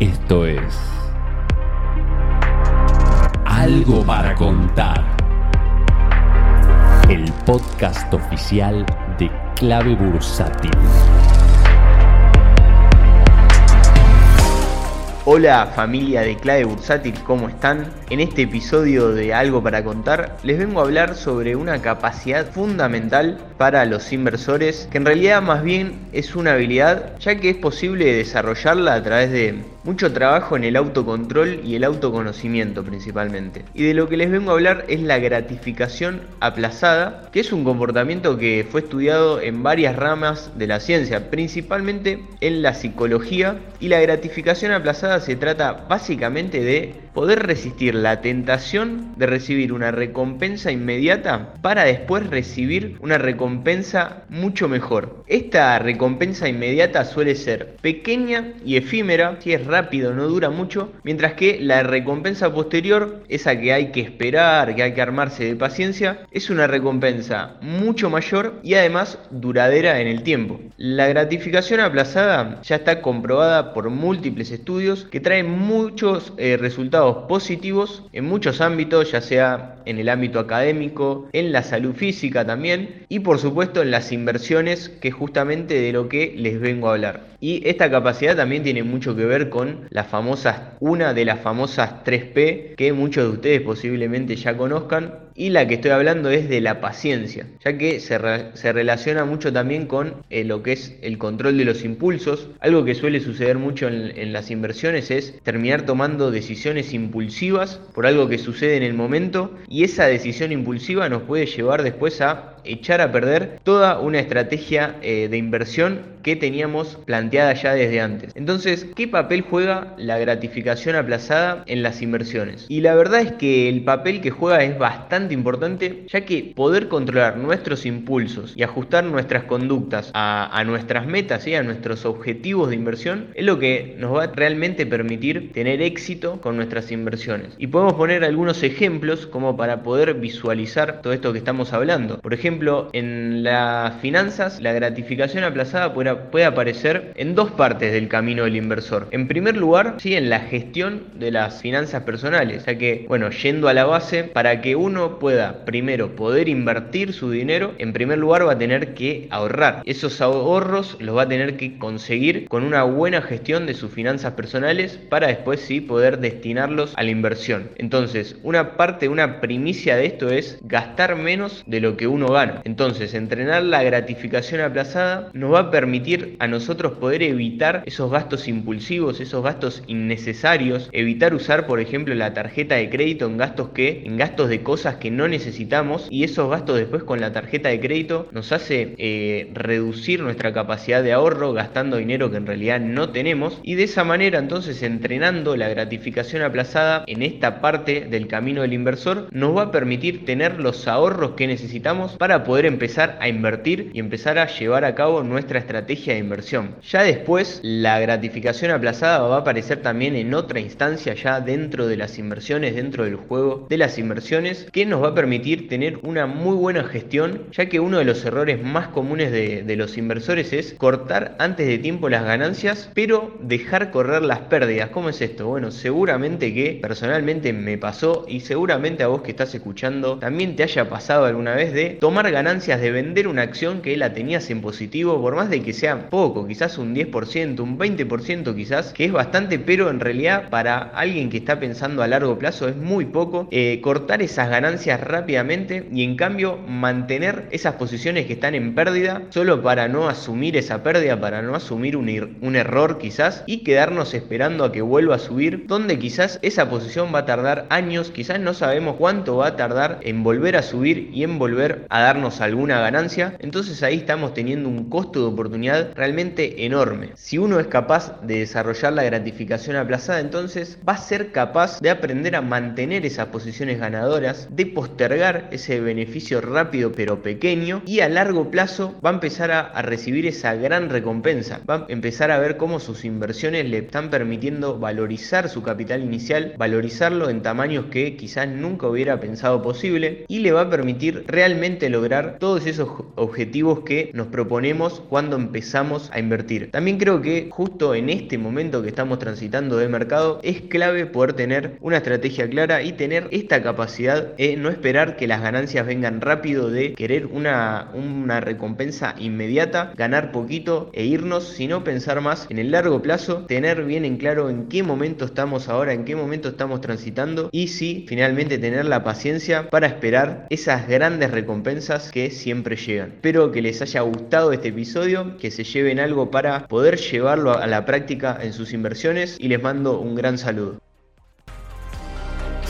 Esto es Algo para contar. El podcast oficial de Clave Bursátil. Hola familia de Clave Bursátil, ¿cómo están? En este episodio de Algo para contar les vengo a hablar sobre una capacidad fundamental para los inversores que en realidad más bien es una habilidad ya que es posible desarrollarla a través de mucho trabajo en el autocontrol y el autoconocimiento principalmente. Y de lo que les vengo a hablar es la gratificación aplazada, que es un comportamiento que fue estudiado en varias ramas de la ciencia, principalmente en la psicología. Y la gratificación aplazada se trata básicamente de poder resistir la tentación de recibir una recompensa inmediata para después recibir una recompensa mucho mejor. Esta recompensa inmediata suele ser pequeña y efímera, si es rápido, no dura mucho, mientras que la recompensa posterior, esa que hay que esperar, que hay que armarse de paciencia, es una recompensa mucho mayor y además duradera en el tiempo. La gratificación aplazada ya está comprobada por múltiples estudios que traen muchos eh, resultados positivos en muchos ámbitos, ya sea en el ámbito académico, en la salud física también y por supuesto en las inversiones que justamente de lo que les vengo a hablar. Y esta capacidad también tiene mucho que ver con las famosas, una de las famosas 3P que muchos de ustedes posiblemente ya conozcan, y la que estoy hablando es de la paciencia, ya que se, se relaciona mucho también con eh, lo que es el control de los impulsos. Algo que suele suceder mucho en, las inversiones es terminar tomando decisiones impulsivas por algo que sucede en el momento y esa decisión impulsiva nos puede llevar después a echar a perder toda una estrategia eh, de inversión que teníamos planteada ya desde antes. Entonces, ¿qué papel juega la gratificación aplazada en las inversiones? Y la verdad es que el papel que juega es bastante importante, ya que poder controlar nuestros impulsos y ajustar nuestras conductas a, nuestras metas y a nuestros objetivos de inversión es lo que nos va a realmente permitir tener éxito con nuestras inversiones. Y podemos poner algunos ejemplos como para poder visualizar todo esto que estamos hablando. Por ejemplo, en las finanzas, la gratificación aplazada puede, aparecer en dos partes del camino del inversor. En primer lugar, sí, en la gestión de las finanzas personales, ya que, bueno, yendo a la base, para que uno pueda primero poder invertir su dinero, en primer lugar va a tener que ahorrar. Esos ahorros los va a tener que conseguir con una buena gestión de sus finanzas personales para después sí poder destinarlos a la inversión. Entonces, una parte, una primicia de esto es gastar menos de lo que uno gana. Entonces, entrenar la gratificación aplazada nos va a permitir a nosotros poder evitar esos gastos impulsivos, esos gastos innecesarios, evitar usar, por ejemplo, la tarjeta de crédito en gastos que, en gastos de cosas que no necesitamos y esos gastos después con la tarjeta de crédito nos hace eh, reducir nuestra capacidad de ahorro gastando dinero que en realidad no tenemos y de esa manera entonces entrenando la gratificación aplazada en esta parte del camino del inversor nos va a permitir tener los ahorros que necesitamos para poder empezar a invertir y empezar a llevar a cabo nuestra estrategia de inversión. Ya después, la gratificación aplazada va a aparecer también en otra instancia ya dentro de las inversiones, dentro del juego de las inversiones, que nos va a permitir tener una muy buena gestión, ya que uno de los errores más comunes de, los inversores es cortar antes de tiempo las ganancias, pero dejar correr las pérdidas. ¿Cómo es esto? Bueno, seguramente que personalmente me pasó y seguramente a vos que estás escuchando también te haya pasado alguna vez de tomar ganancias de vender una acción que la tenías en positivo, por más de que sea poco, quizás un 10%, un 20% quizás, que es bastante, pero en realidad para alguien que está pensando a largo plazo es muy poco, eh, cortar esas ganancias rápidamente y en cambio mantener esas posiciones que están en pérdida solo para no asumir esa pérdida, para no asumir un, un error quizás y quedarnos esperando a que vuelva a subir, donde quizás esa posición va a tardar años, quizás no sabemos cuánto va a tardar en volver a subir y en volver a dar alguna ganancia, entonces ahí estamos teniendo un costo de oportunidad realmente enorme. Si uno es capaz de desarrollar la gratificación aplazada, entonces va a ser capaz de aprender a mantener esas posiciones ganadoras, postergar ese beneficio rápido pero pequeño y a largo plazo va a empezar a, recibir esa gran recompensa. Va a empezar a ver cómo sus inversiones le están permitiendo valorizar su capital inicial, valorizarlo en tamaños que quizás nunca hubiera pensado posible y le va a permitir realmente lograr todos esos objetivos que nos proponemos cuando empezamos a invertir. También creo que justo en este momento que estamos transitando de mercado es clave poder tener una estrategia clara y tener esta capacidad de no esperar que las ganancias vengan rápido, de querer una, una recompensa inmediata, ganar poquito e irnos, sino pensar más en el largo plazo, tener bien en claro en qué momento estamos ahora, en qué momento estamos transitando y si finalmente tener la paciencia para esperar esas grandes recompensas que siempre llegan. Espero que les haya gustado este episodio, que se lleven algo para poder llevarlo a la práctica en sus inversiones y les mando un gran saludo.